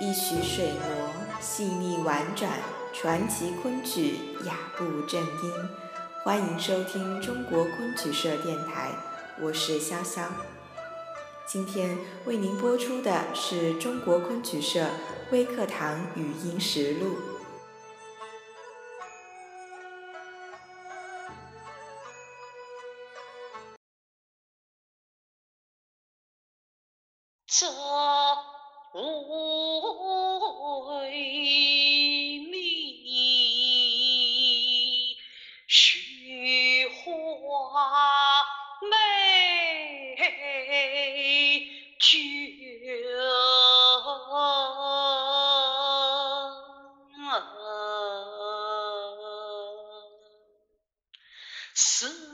一曲水磨，细腻婉转，传奇昆曲雅步正音。欢迎收听中国昆曲社电台，我是潇潇。今天为您播出的是中国昆曲社微课堂语音实录。十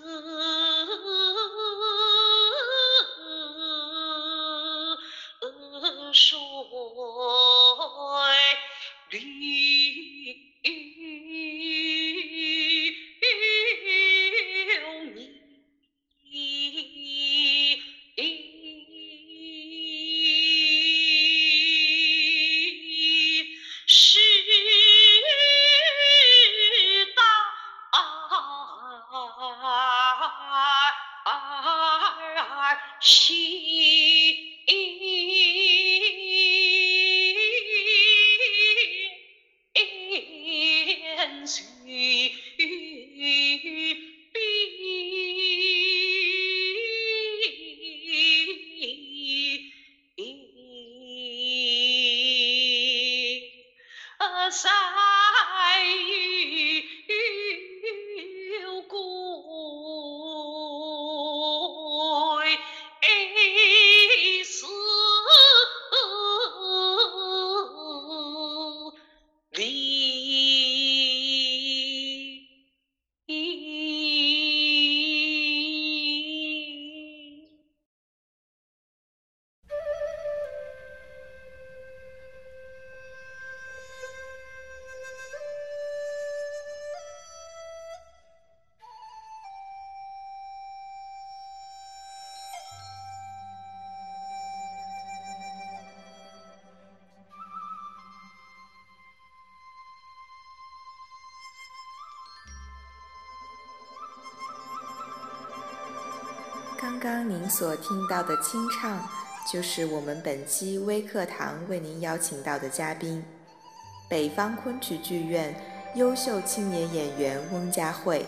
所听到的清唱，就是我们本期微课堂为您邀请到的嘉宾——北方昆曲剧院优秀青年演员翁佳慧。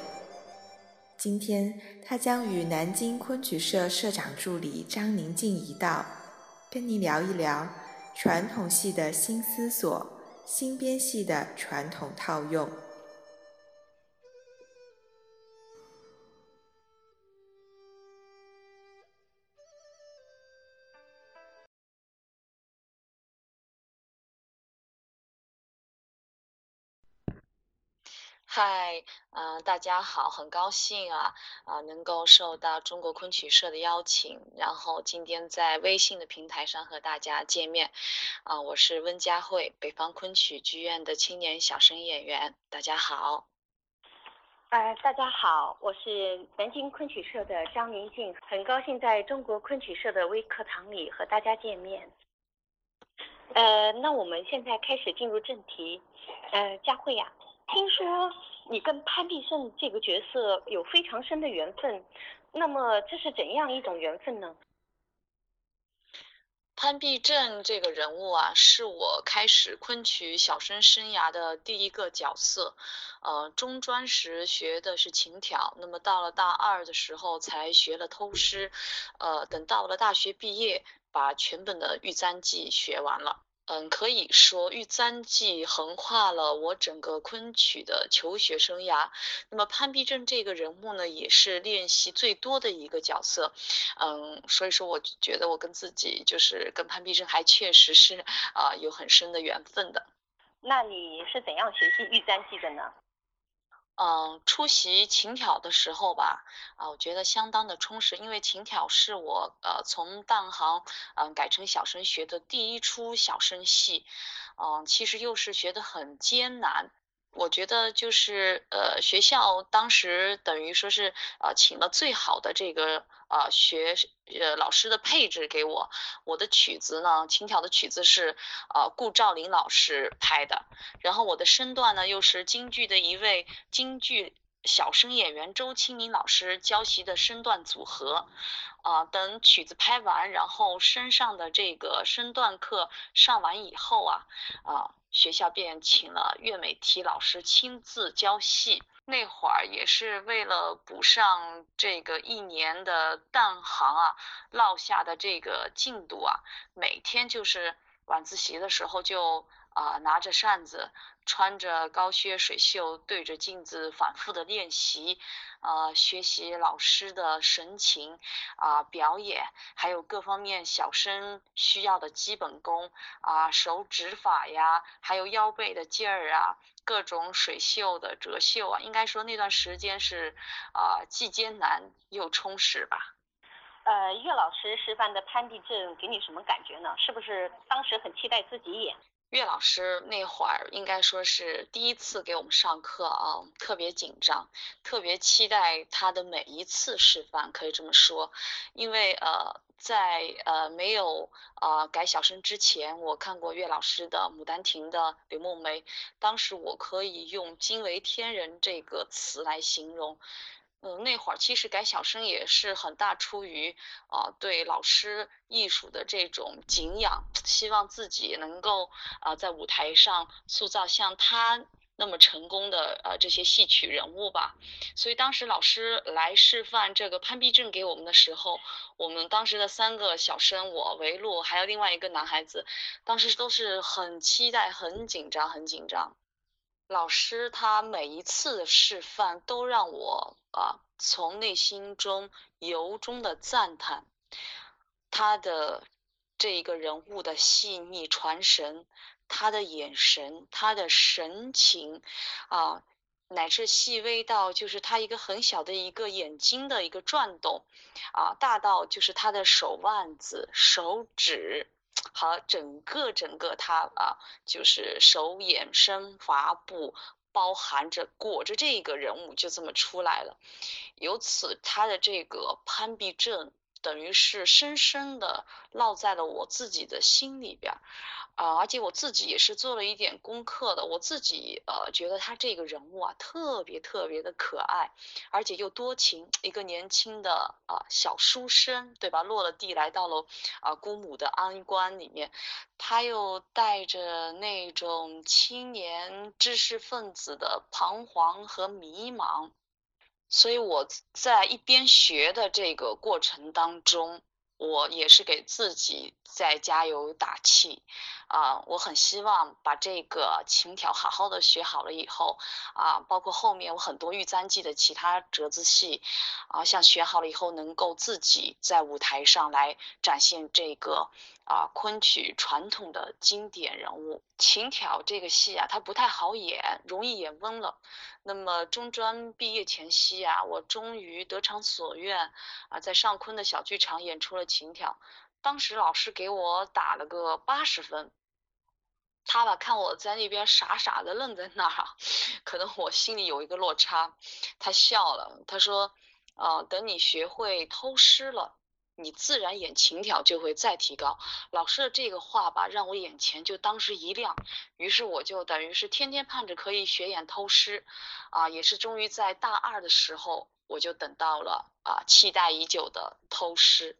今天，他将与南京昆曲社社长助理张宁静一道，跟您聊一聊传统戏的新思索、新编戏的传统套用。嗨，嗯，大家好，很高兴啊，啊，能够受到中国昆曲社的邀请，然后今天在微信的平台上和大家见面，啊，我是温佳慧，北方昆曲剧院的青年小生演员，大家好。呃，大家好，我是南京昆曲社的张明静，很高兴在中国昆曲社的微课堂里和大家见面。呃，那我们现在开始进入正题，呃，佳慧呀。听说你跟潘必胜这个角色有非常深的缘分，那么这是怎样一种缘分呢？潘必正这个人物啊，是我开始昆曲小生生涯的第一个角色。呃，中专时学的是琴挑，那么到了大二的时候才学了偷师，呃，等到了大学毕业，把全本的《玉簪记》学完了。嗯，可以说《玉簪记》横跨了我整个昆曲的求学生涯。那么潘必正这个人物呢，也是练习最多的一个角色。嗯，所以说我觉得我跟自己就是跟潘必正还确实是啊有很深的缘分的。那你是怎样学习《玉簪记》的呢？嗯，出席琴挑的时候吧，啊，我觉得相当的充实，因为琴挑是我呃从当行嗯改成小生学的第一出小生戏，嗯，其实又是学的很艰难，我觉得就是呃，学校当时等于说是呃，请了最好的这个呃学呃老师的配置给我。我的曲子呢，琴调的曲子是呃顾兆林老师拍的，然后我的身段呢又是京剧的一位京剧小生演员周清明老师教习的身段组合。啊，等曲子拍完，然后身上的这个身段课上完以后啊，啊。学校便请了岳美缇老师亲自教戏，那会儿也是为了补上这个一年的弹行啊落下的这个进度啊，每天就是晚自习的时候就啊拿着扇子。穿着高靴水袖，对着镜子反复的练习，呃，学习老师的神情啊，表演，还有各方面小生需要的基本功啊，手指法呀，还有腰背的劲儿啊，各种水袖的折袖啊，应该说那段时间是啊，既艰难又充实吧。呃，岳老师示范的潘必正给你什么感觉呢？是不是当时很期待自己演？岳老师那会儿应该说是第一次给我们上课啊，特别紧张，特别期待他的每一次示范，可以这么说。因为呃，在呃没有呃改小生之前，我看过岳老师的《牡丹亭》的柳梦梅，当时我可以用惊为天人这个词来形容。嗯，那会儿其实改小生也是很大出于啊对老师艺术的这种敬仰，希望自己能够啊在舞台上塑造像他那么成功的呃这些戏曲人物吧。所以当时老师来示范这个潘必正给我们的时候，我们当时的三个小生，我维禄还有另外一个男孩子，当时都是很期待、很紧张、很紧张。老师他每一次的示范都让我啊从内心中由衷的赞叹他的这一个人物的细腻传神，他的眼神，他的神情啊，乃至细微到就是他一个很小的一个眼睛的一个转动啊，大到就是他的手腕子、手指。好，整个整个他啊，就是手眼身法步，包含着裹着这个人物就这么出来了。由此，他的这个攀比症等于是深深的烙在了我自己的心里边。啊，而且我自己也是做了一点功课的。我自己呃觉得他这个人物啊特别特别的可爱，而且又多情，一个年轻的啊小书生，对吧？落了地来到了啊姑母的安官里面，他又带着那种青年知识分子的彷徨和迷茫，所以我在一边学的这个过程当中。我也是给自己在加油打气，啊，我很希望把这个琴条好好的学好了以后，啊，包括后面我很多玉簪记的其他折子戏，啊，像学好了以后能够自己在舞台上来展现这个。啊，昆曲传统的经典人物，琴挑这个戏啊，它不太好演，容易演温了。那么中专毕业前夕啊，我终于得偿所愿啊，在上昆的小剧场演出了琴挑。当时老师给我打了个八十分，他吧看我在那边傻傻的愣在那儿，可能我心里有一个落差，他笑了，他说，啊，等你学会偷师了。你自然演情调就会再提高。老师的这个话吧，让我眼前就当时一亮，于是我就等于是天天盼着可以学演偷师，啊，也是终于在大二的时候，我就等到了啊，期待已久的偷师。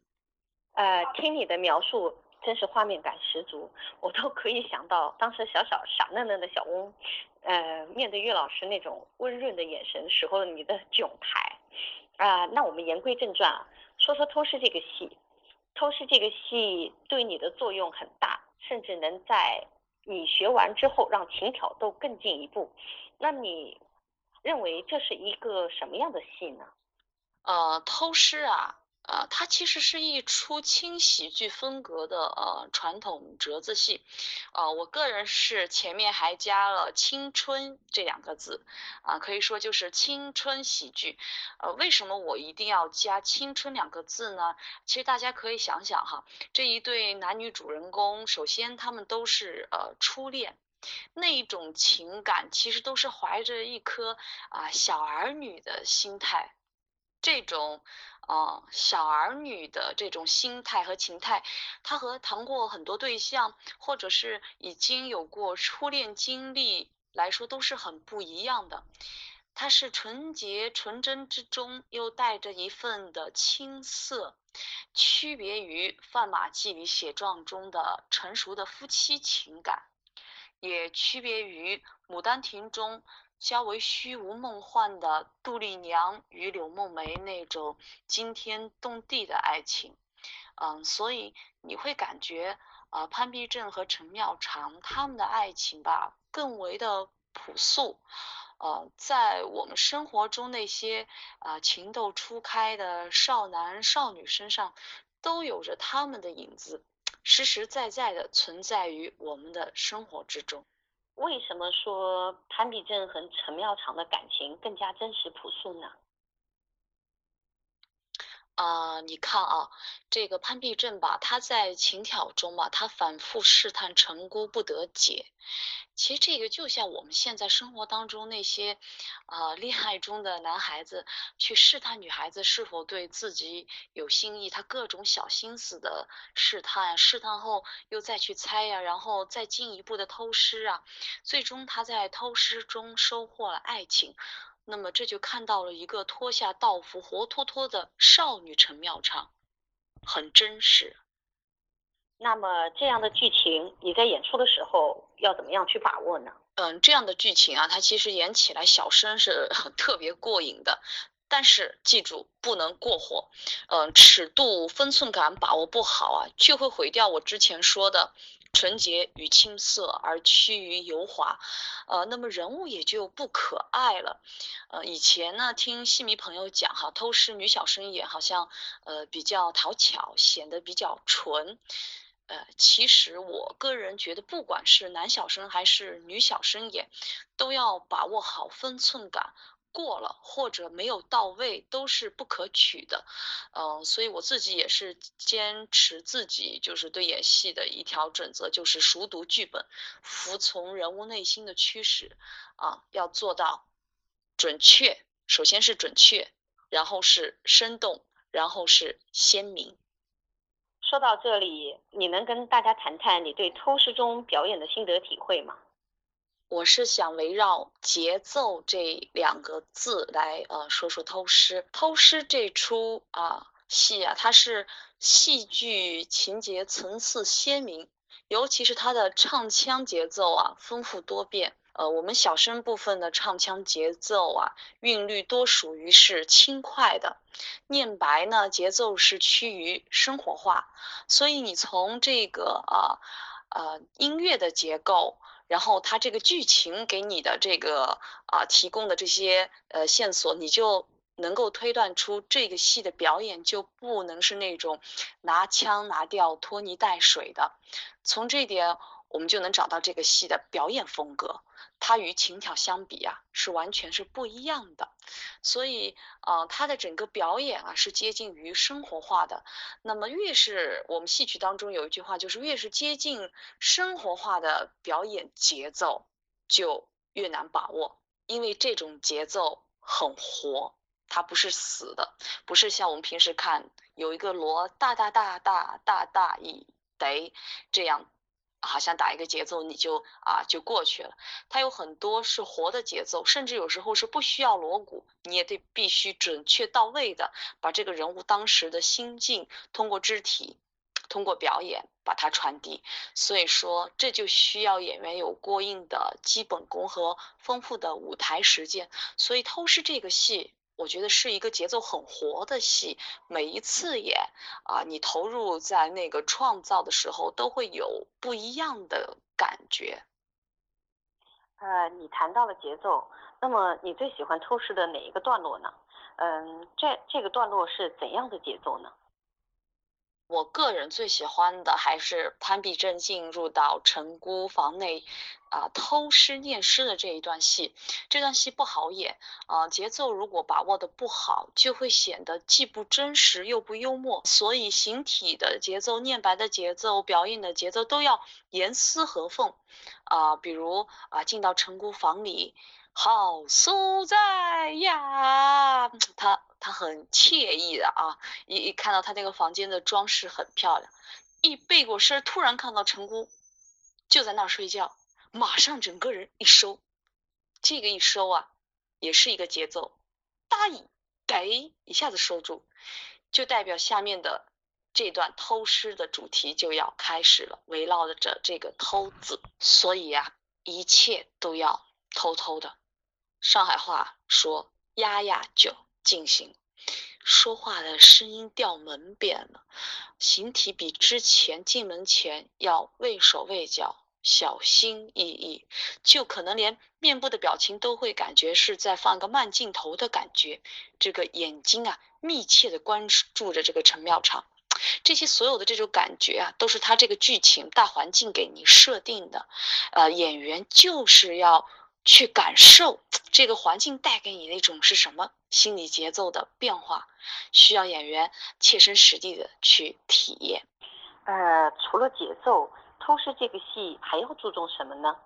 呃，听你的描述，真是画面感十足，我都可以想到当时小小傻嫩嫩的小翁，呃，面对岳老师那种温润的眼神时候你的窘态。啊，那我们言归正传啊。说说偷师这个戏，偷师这个戏对你的作用很大，甚至能在你学完之后让琴挑都更进一步。那你认为这是一个什么样的戏呢？呃，偷师啊。呃，它其实是一出轻喜剧风格的呃传统折子戏，呃，我个人是前面还加了青春这两个字，啊，可以说就是青春喜剧。呃，为什么我一定要加青春两个字呢？其实大家可以想想哈，这一对男女主人公，首先他们都是呃初恋，那一种情感，其实都是怀着一颗啊小儿女的心态，这种啊小儿女的这种心态和情态，他和谈过很多对象，或者是已经有过初恋经历来说，都是很不一样的。它是纯洁纯真之中，又带着一份的青涩，区别于《范马记》里写状中的成熟的夫妻情感，也区别于《牡丹亭》中较为虚无梦幻的杜丽娘与柳梦梅那种惊天动地的爱情。嗯，所以你会感觉啊，潘碧正和陈妙常他们的爱情吧，更为的朴素。呃，在我们生活中那些啊情窦初开的少男少女身上，都有着他们的影子，实实在在的存在于我们的生活之中。为什么说潘比正和陈妙常的感情更加真实朴素呢？啊，你看啊，这个潘碧正吧，他在情挑中嘛，他反复试探陈姑不得解。其实这个就像我们现在生活当中那些，啊，恋爱中的男孩子去试探女孩子是否对自己有心意，他各种小心思的试探，试探后又再去猜呀，然后再进一步的偷师啊，最终他在偷师中收获了爱情。那么这就看到了一个脱下道服、活脱脱的少女陈妙常，很真实。那么这样的剧情，你在演出的时候要怎么样去把握呢？嗯，这样的剧情啊，它其实演起来小生是特别过瘾的，但是记住不能过火。嗯，尺度分寸感把握不好啊，就会毁掉我之前说的。纯洁与青涩，而趋于油滑，呃，那么人物也就不可爱了。呃，以前呢，听戏迷朋友讲哈，偷师女小生演好像呃比较讨巧，显得比较纯。呃，其实我个人觉得，不管是男小生还是女小生演，都要把握好分寸感。过了或者没有到位都是不可取的，嗯，所以我自己也是坚持自己就是对演戏的一条准则，就是熟读剧本，服从人物内心的驱使，啊，要做到准确，首先是准确，然后是生动，然后是鲜明。说到这里，你能跟大家谈谈你对偷师中表演的心得体会吗？我是想围绕节奏这两个字来呃说说偷师。偷师这出啊戏啊，它是戏剧情节层次鲜明，尤其是它的唱腔节奏啊丰富多变。呃，我们小生部分的唱腔节奏啊韵律多属于是轻快的，念白呢节奏是趋于生活化。所以你从这个啊呃音乐的结构。然后他这个剧情给你的这个啊提供的这些呃线索，你就能够推断出这个戏的表演就不能是那种拿腔拿调、拖泥带水的。从这点，我们就能找到这个戏的表演风格。它与情挑相比啊，是完全是不一样的，所以呃，它的整个表演啊是接近于生活化的。那么越是我们戏曲当中有一句话，就是越是接近生活化的表演节奏，就越难把握，因为这种节奏很活，它不是死的，不是像我们平时看有一个锣大大大大大大一得这样。好像打一个节奏你就啊就过去了，它有很多是活的节奏，甚至有时候是不需要锣鼓，你也得必须准确到位的把这个人物当时的心境通过肢体，通过表演把它传递。所以说这就需要演员有过硬的基本功和丰富的舞台实践。所以偷师这个戏。我觉得是一个节奏很活的戏，每一次演啊，你投入在那个创造的时候，都会有不一样的感觉。呃，你谈到了节奏，那么你最喜欢透视的哪一个段落呢？嗯，这这个段落是怎样的节奏呢？我个人最喜欢的还是潘必正进入到陈姑房内，啊，偷诗念诗的这一段戏。这段戏不好演，啊，节奏如果把握的不好，就会显得既不真实又不幽默。所以形体的节奏、念白的节奏、表演的节奏都要严丝合缝。啊，比如啊，进到陈姑房里，好所在呀，他。他很惬意的啊，一一看到他那个房间的装饰很漂亮，一背过身，突然看到陈姑就在那儿睡觉，马上整个人一收，这个一收啊，也是一个节奏，答应得一下子收住，就代表下面的这段偷诗的主题就要开始了，围绕着这个偷字，所以呀，一切都要偷偷的，上海话说压压酒。进行说话的声音调门变了，形体比之前进门前要畏手畏脚、小心翼翼，就可能连面部的表情都会感觉是在放一个慢镜头的感觉。这个眼睛啊，密切的关注着这个陈妙长，这些所有的这种感觉啊，都是他这个剧情大环境给你设定的。呃，演员就是要。去感受这个环境带给你的一种是什么心理节奏的变化，需要演员切身实地的去体验。呃，除了节奏，透视这个戏还要注重什么呢？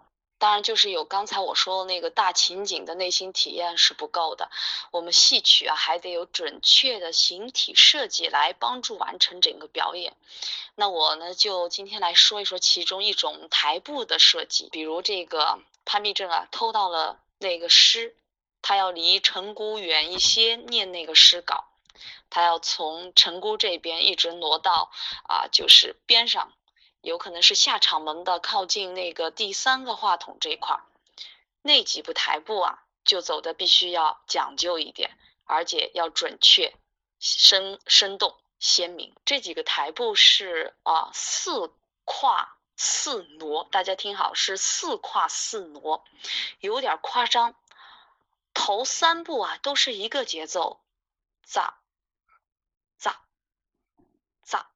当然，就是有刚才我说的那个大情景的内心体验是不够的，我们戏曲啊还得有准确的形体设计来帮助完成整个表演。那我呢，就今天来说一说其中一种台步的设计，比如这个。潘必正啊，偷到了那个诗，他要离陈姑远一些念那个诗稿，他要从陈姑这边一直挪到啊，就是边上，有可能是下场门的靠近那个第三个话筒这块儿，那几步台步啊，就走的必须要讲究一点，而且要准确、生生动、鲜明。这几个台步是啊，四跨。四挪，大家听好，是四跨四挪，有点夸张。头三步啊，都是一个节奏，咋咋咋，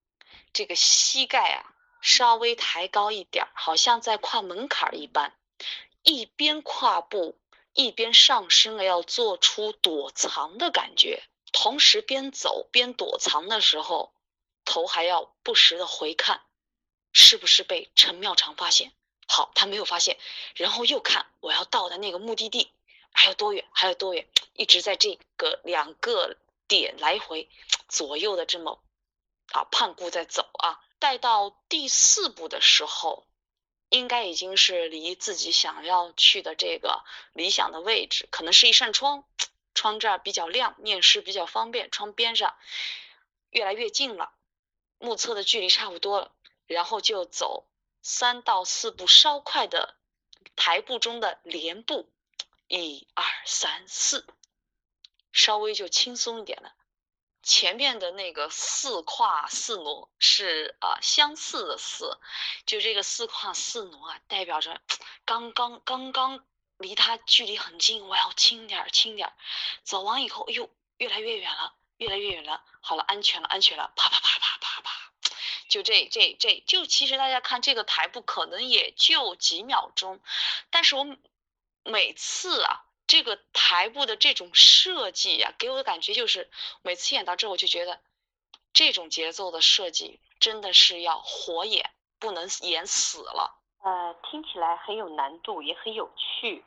这个膝盖啊稍微抬高一点，好像在跨门槛一般。一边跨步，一边上升了，要做出躲藏的感觉，同时边走边躲藏的时候，头还要不时的回看。是不是被陈妙长发现？好，他没有发现，然后又看我要到的那个目的地还有多远，还有多远，一直在这个两个点来回左右的这么啊盼顾在走啊。待到第四步的时候，应该已经是离自己想要去的这个理想的位置，可能是一扇窗，窗这儿比较亮，念诗比较方便，窗边上越来越近了，目测的距离差不多了。然后就走三到四步稍快的台步中的连步，一二三四，稍微就轻松一点了。前面的那个四跨四挪是啊相似的四，就这个四跨四挪啊，代表着刚刚刚刚离他距离很近，我要轻点儿轻点儿。走完以后，哎呦，越来越远了，越来越远了。好了，安全了，安全了，啪啪啪啪啪啪。就这这这就其实大家看这个台步可能也就几秒钟，但是我每次啊这个台步的这种设计呀，给我的感觉就是每次演到这我就觉得这种节奏的设计真的是要活演，不能演死了。呃，听起来很有难度，也很有趣。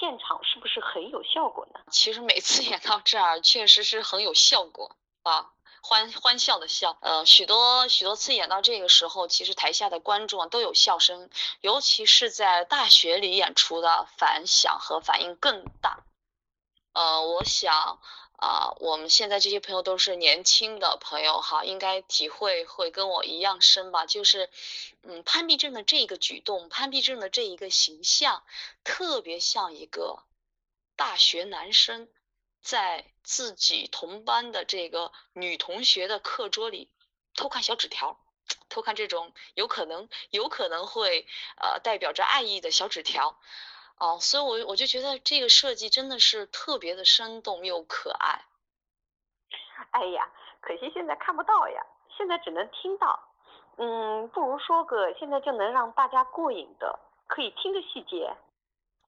现场是不是很有效果呢？其实每次演到这儿确实是很有效果啊。欢欢笑的笑，呃，许多许多次演到这个时候，其实台下的观众都有笑声，尤其是在大学里演出的反响和反应更大。呃，我想啊，我们现在这些朋友都是年轻的朋友哈，应该体会会跟我一样深吧。就是，嗯，潘必正的这个举动，潘必正的这一个形象，特别像一个大学男生。在自己同班的这个女同学的课桌里偷看小纸条，偷看这种有可能有可能会呃代表着爱意的小纸条，哦，所以我我就觉得这个设计真的是特别的生动又可爱。哎呀，可惜现在看不到呀。现在只能听到。嗯，不如说个现在就能让大家过瘾的，可以听的细节。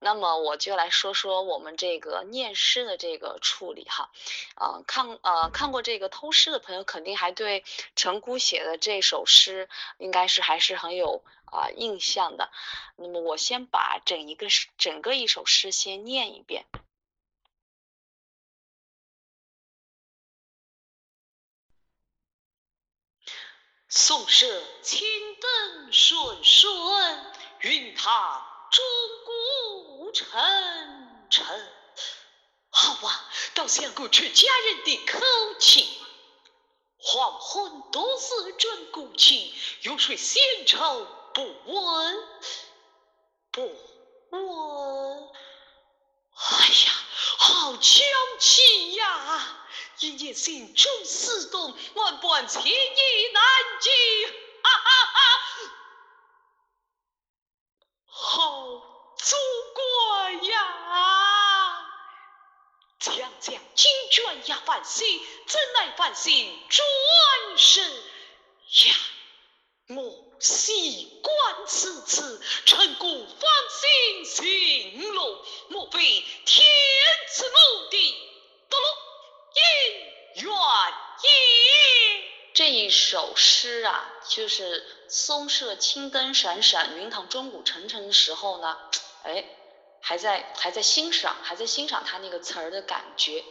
那么我就来说说我们这个念诗的这个处理哈，呃，看呃看过这个偷诗的朋友，肯定还对陈姑写的这首诗应该是还是很有啊印象的。那么我先把整一个整个一首诗先念一遍。松社青灯顺顺，云堂钟鼓沉沉。好啊，倒想过出家人的口气。黄昏多思转古琴，欲睡闲愁不闻不闻。哎呀，好娇气呀！一念心中似动，万般情意难尽。哈哈哈，好祖国呀！将将金卷呀，繁星怎奈繁星转身呀？莫喜观此次，陈谷芳心行路，莫非天赐目的？得了。姻缘也。这一首诗啊，就是松舍青灯闪闪，云堂钟鼓沉沉的时候呢，哎，还在还在欣赏，还在欣赏他那个词儿的感觉，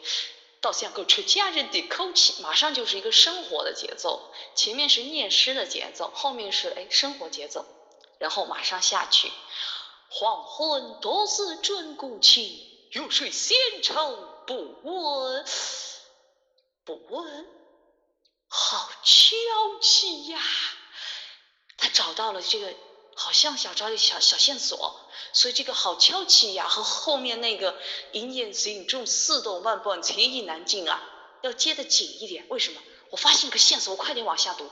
到像个出家人的口气，马上就是一个生活的节奏，前面是念诗的节奏，后面是哎生活节奏，然后马上下去。黄昏多思钟鼓琴，欲睡闲愁不闻。不问，好娇气呀！他找到了这个，好像想找的小小线索，所以这个好娇气呀，和后面那个一念心中似动万般情意难尽啊，要接得紧一点。为什么？我发现个线索，我快点往下读。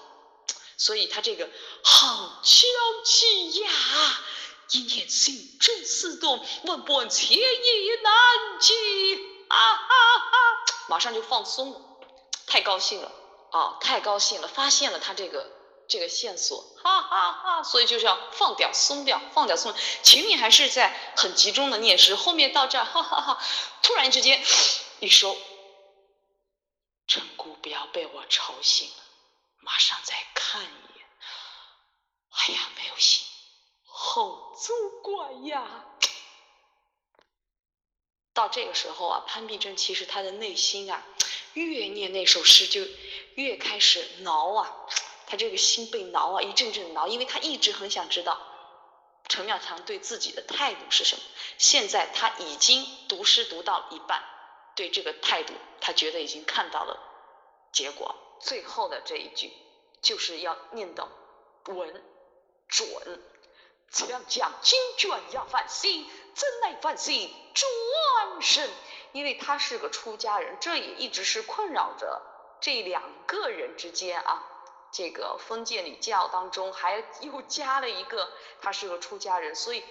所以他这个好娇气呀，一念心中似动万般情意难尽啊哈哈，马上就放松了。太高兴了啊！太高兴了，发现了他这个这个线索，哈哈哈！所以就是要放掉、松掉、放掉、松。前面还是在很集中的念诗，后面到这儿，哈哈哈！突然之间一收，陈姑不要被我吵醒了，马上再看一眼。哎呀，没有戏，好作怪呀！到这个时候啊，潘碧珍其实她的内心啊。越念那首诗，就越开始挠啊，他这个心被挠啊，一阵阵挠，因为他一直很想知道陈妙堂对自己的态度是什么。现在他已经读诗读到一半，对这个态度，他觉得已经看到了结果。最后的这一句就是要念到稳准，怎样讲金卷呀，繁星怎奈繁星转身。因为他是个出家人，这也一直是困扰着这两个人之间啊。这个封建礼教当中还又加了一个，他是个出家人，所以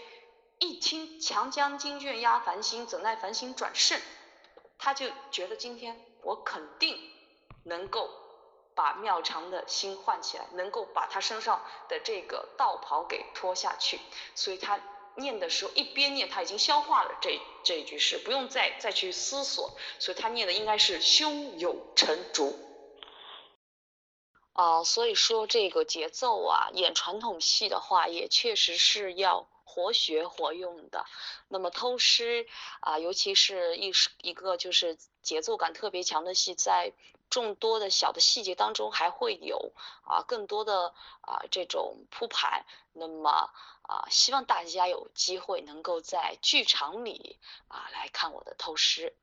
一听“强将金卷压繁星，怎奈繁星转胜”，他就觉得今天我肯定能够把妙常的心唤起来，能够把他身上的这个道袍给脱下去，所以他。念的时候一边念，他已经消化了这这一句诗，不用再再去思索，所以他念的应该是胸有成竹。啊，所以说这个节奏啊，演传统戏的话，也确实是要活学活用的。那么偷诗啊，尤其是一一个就是节奏感特别强的戏，在众多的小的细节当中，还会有啊更多的啊这种铺排。那么。啊，希望大家有机会能够在剧场里啊来看我的偷师。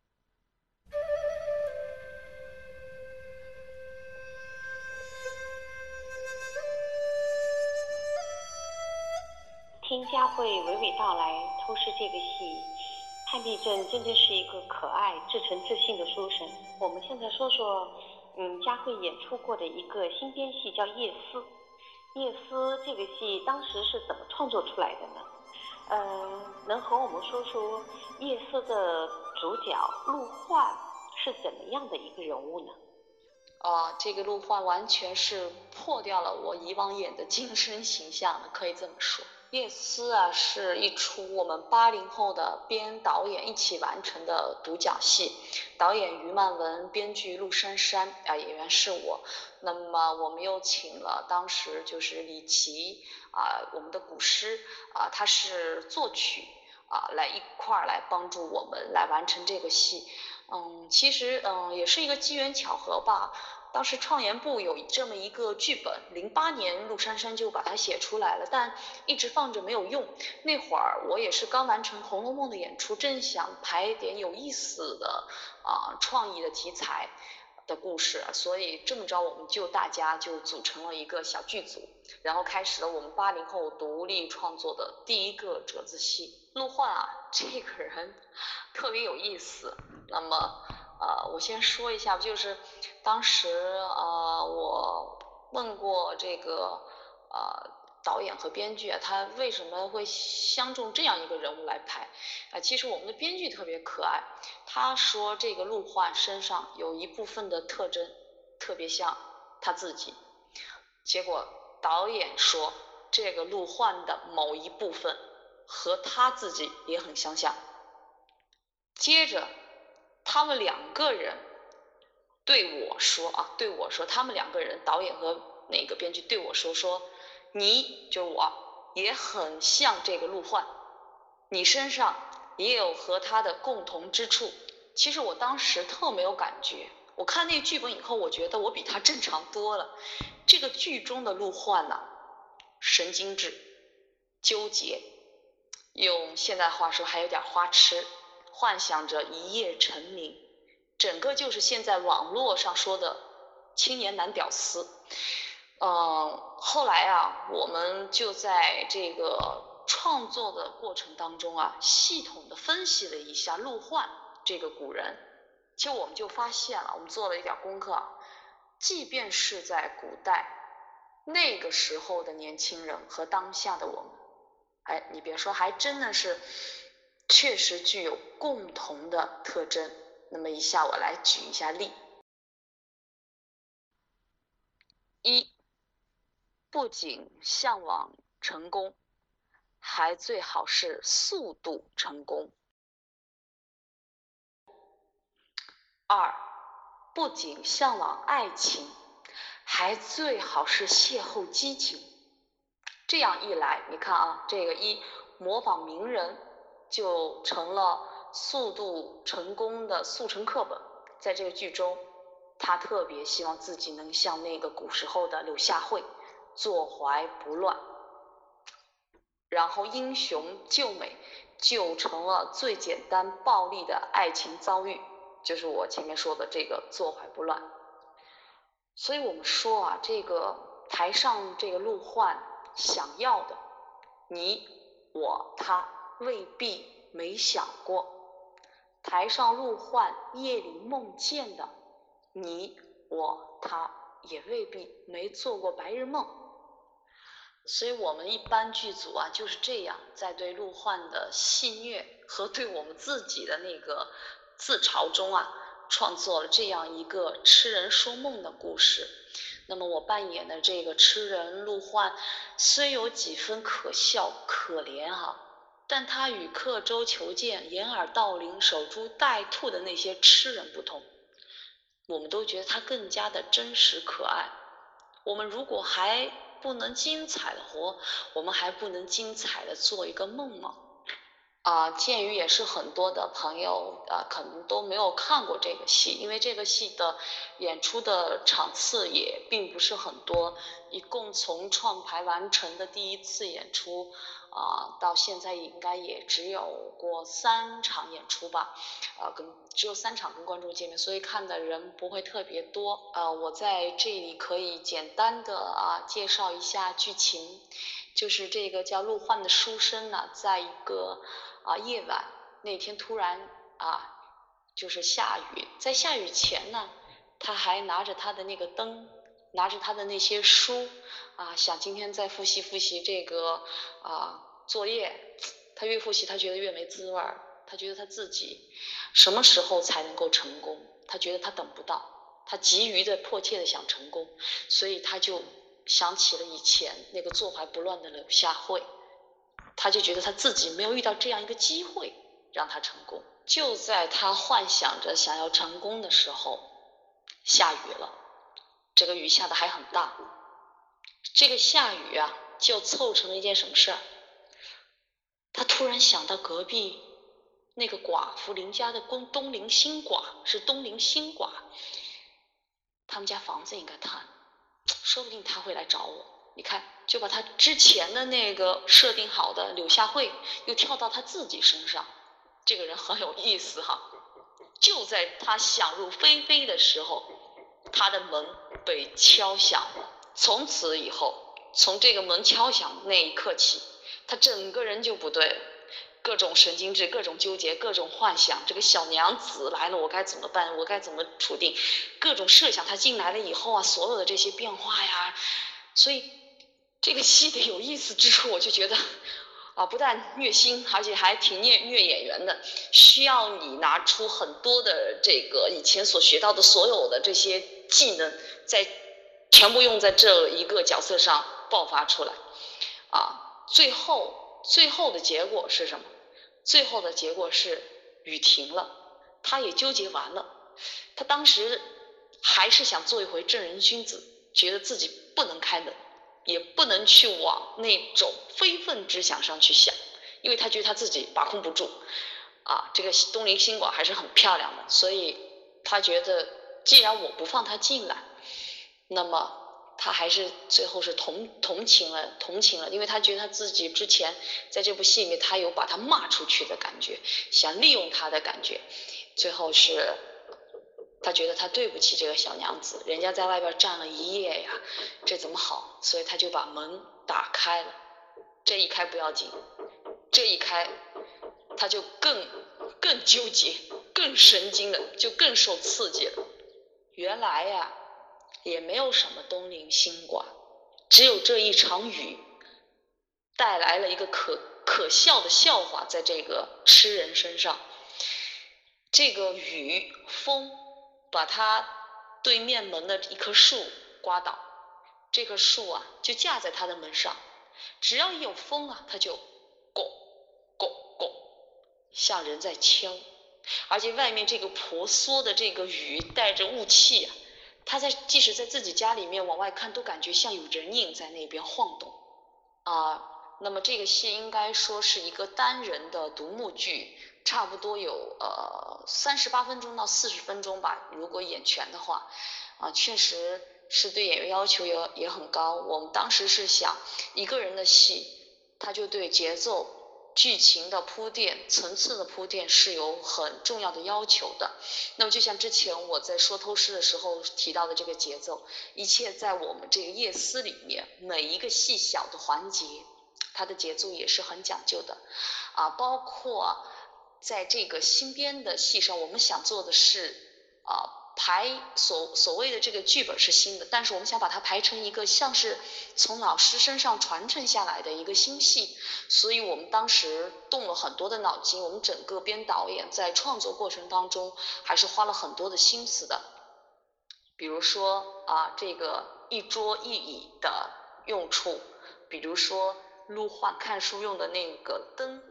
听佳慧娓娓道来偷师这个戏，潘碧正真的是一个可爱、至诚自信的书生。我们现在说说，嗯，佳慧演出过的一个新编戏叫《夜思》。夜思这个戏当时是怎么创作出来的呢？嗯，能和我们说说夜思的主角陆焕是怎么样的一个人物呢？啊，这个陆焕完全是破掉了我以往演的精神形象的，可以这么说。《叶思》啊，是一出我们八零后的编导演一起完成的独角戏，导演于曼文，编剧陆珊珊，啊，演员是我。那么我们又请了当时就是李琦啊，我们的古诗啊，他是作曲啊，来一块儿来帮助我们来完成这个戏。嗯，其实嗯，也是一个机缘巧合吧。当时创研部有这么一个剧本，零八年陆珊珊就把它写出来了，但一直放着没有用。那会儿我也是刚完成《红楼梦》的演出，正想排点有意思的啊创意的题材的故事，所以这么着我们就大家就组成了一个小剧组，然后开始了我们八零后独立创作的第一个折子戏。陆焕啊，这个人特别有意思。那么。呃，我先说一下，就是当时呃，我问过这个呃导演和编剧啊，他为什么会相中这样一个人物来拍？啊，其实我们的编剧特别可爱，他说这个陆焕身上有一部分的特征特别像他自己，结果导演说这个陆焕的某一部分和他自己也很相像，接着。他们两个人对我说啊，对我说，他们两个人导演和那个编剧对我说说，你就是我也很像这个陆焕，你身上也有和他的共同之处。其实我当时特没有感觉，我看那剧本以后，我觉得我比他正常多了。这个剧中的陆焕呐，神经质、纠结，用现代话说还有点花痴。幻想着一夜成名，整个就是现在网络上说的青年男屌丝。嗯，后来啊，我们就在这个创作的过程当中啊，系统的分析了一下陆焕这个古人。其实我们就发现了，我们做了一点功课，即便是在古代那个时候的年轻人和当下的我们，哎，你别说，还真的是。确实具有共同的特征。那么，以下我来举一下例：一，不仅向往成功，还最好是速度成功；二，不仅向往爱情，还最好是邂逅激情。这样一来，你看啊，这个一模仿名人。就成了速度成功的速成课本。在这个剧中，他特别希望自己能像那个古时候的柳下惠，坐怀不乱。然后英雄救美就成了最简单暴力的爱情遭遇，就是我前面说的这个坐怀不乱。所以我们说啊，这个台上这个陆焕想要的，你我他。未必没想过，台上陆焕夜里梦见的你我他，也未必没做过白日梦。所以，我们一般剧组啊就是这样，在对陆焕的戏虐和对我们自己的那个自嘲中啊，创作了这样一个痴人说梦的故事。那么，我扮演的这个痴人陆焕，虽有几分可笑可怜哈。但他与刻舟求剑、掩耳盗铃、守株待兔的那些痴人不同，我们都觉得他更加的真实可爱。我们如果还不能精彩的活，我们还不能精彩的做一个梦吗？啊，鉴于也是很多的朋友啊，可能都没有看过这个戏，因为这个戏的演出的场次也并不是很多，一共从创排完成的第一次演出。啊，到现在应该也只有过三场演出吧，啊，跟只有三场跟观众见面，所以看的人不会特别多。呃，我在这里可以简单的啊介绍一下剧情，就是这个叫陆焕的书生呢，在一个啊夜晚那天突然啊就是下雨，在下雨前呢，他还拿着他的那个灯，拿着他的那些书。啊，想今天再复习复习这个啊作业，他越复习他觉得越没滋味儿，他觉得他自己什么时候才能够成功？他觉得他等不到，他急于的迫切的想成功，所以他就想起了以前那个坐怀不乱的柳下惠，他就觉得他自己没有遇到这样一个机会让他成功。就在他幻想着想要成功的时候，下雨了，这个雨下的还很大。这个下雨啊，就凑成了一件什么事儿？他突然想到隔壁那个寡妇林家的公东陵新寡是东陵新寡。他们家房子应该塌，说不定他会来找我。你看，就把他之前的那个设定好的柳下惠，又跳到他自己身上。这个人很有意思哈。就在他想入非非的时候，他的门被敲响了。从此以后，从这个门敲响那一刻起，他整个人就不对。各种神经质，各种纠结，各种幻想。这个小娘子来了，我该怎么办？我该怎么处定？各种设想，他进来了以后啊，所有的这些变化呀。所以这个戏的有意思之处，我就觉得啊，不但虐心，而且还挺虐虐演员的。需要你拿出很多的这个以前所学到的所有的这些技能，在全部用在这一个角色上爆发出来啊。最后。最后的结果是什么？最后的结果是雨停了，他也纠结完了。他当时还是想做一回正人君子，觉得自己不能开门，也不能去往那种非分之想上去想，因为他觉得他自己把控不住。啊，这个东林新馆还是很漂亮的，所以他觉得既然我不放他进来，那么。他还是最后是同同情了，同情了，因为他觉得他自己之前在这部戏里面，他有把他骂出去的感觉，想利用他的感觉。最后是，他觉得他对不起这个小娘子，人家在外边站了一夜呀，这怎么好？所以他就把门打开了。这一开不要紧，这一开他就更更纠结，更神经了，就更受刺激了。原来呀。也没有什么东陵新寡，只有这一场雨，带来了一个可可笑的笑话，在这个诗人身上。这个雨风把他对面门的一棵树刮倒，这棵树啊就架在他的门上，只要一有风啊，他就拱拱拱，像人在敲，而且外面这个婆娑的这个雨带着雾气啊。他在即使在自己家里面往外看，都感觉像有人影在那边晃动啊。那么这个戏应该说是一个单人的独幕剧，差不多有呃三十八分钟到四十分钟吧。如果演全的话，啊，确实是对演员要求也也很高。我们当时是想一个人的戏，他就对节奏。剧情的铺垫、层次的铺垫是有很重要的要求的。那么，就像之前我在说偷师的时候提到的这个节奏，一切在我们这个夜思里面，每一个细小的环节，它的节奏也是很讲究的。啊，包括在这个新编的戏上，我们想做的是啊。排所所谓的这个剧本是新的，但是我们想把它排成一个像是从老师身上传承下来的一个新戏，所以我们当时动了很多的脑筋，我们整个编导演在创作过程当中还是花了很多的心思的。比如说啊，这个一桌一椅的用处，比如说陆焕看书用的那个灯，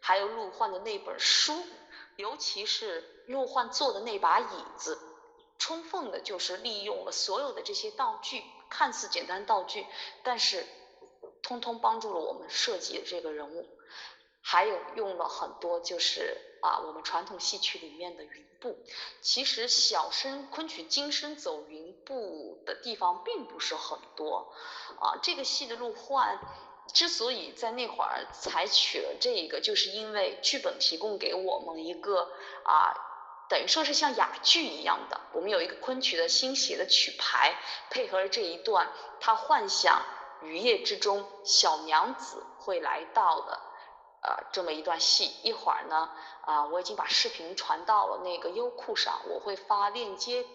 还有陆焕的那本书，尤其是陆焕坐的那把椅子。充分的就是利用了所有的这些道具，看似简单道具，但是通通帮助了我们设计这个人物。还有用了很多就是啊，我们传统戏曲里面的云步。其实小生昆曲今生走云步的地方并不是很多啊。这个戏的陆焕之所以在那会儿采取了这个，就是因为剧本提供给我们一个啊。等于说是像哑剧一样的，我们有一个昆曲的新写的曲牌，配合着这一段，他幻想雨夜之中小娘子会来到的，呃，这么一段戏。一会儿呢，啊，我已经把视频传到了那个优酷上，我会发链接，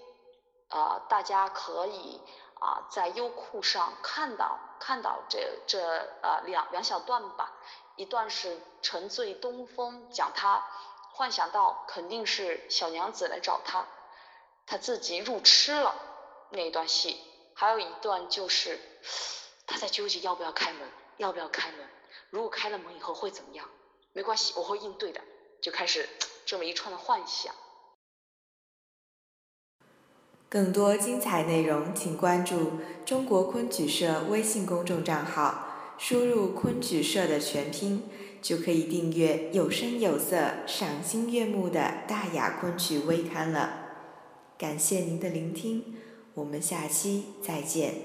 啊，大家可以啊在优酷上看到看到这这呃两两小段吧，一段是沉醉东风，讲他。幻想到肯定是小娘子来找他，他自己入痴了那一段戏，还有一段就是他在纠结要不要开门，要不要开门，如果开了门以后会怎么样？没关系，我会应对的，就开始 这么一串的幻想。更多精彩内容，请关注中国昆曲社微信公众账号，输入“昆曲社”的全拼，就可以订阅有声有色赏心悦目的大雅昆曲微刊了。感谢您的聆听我们下期再见。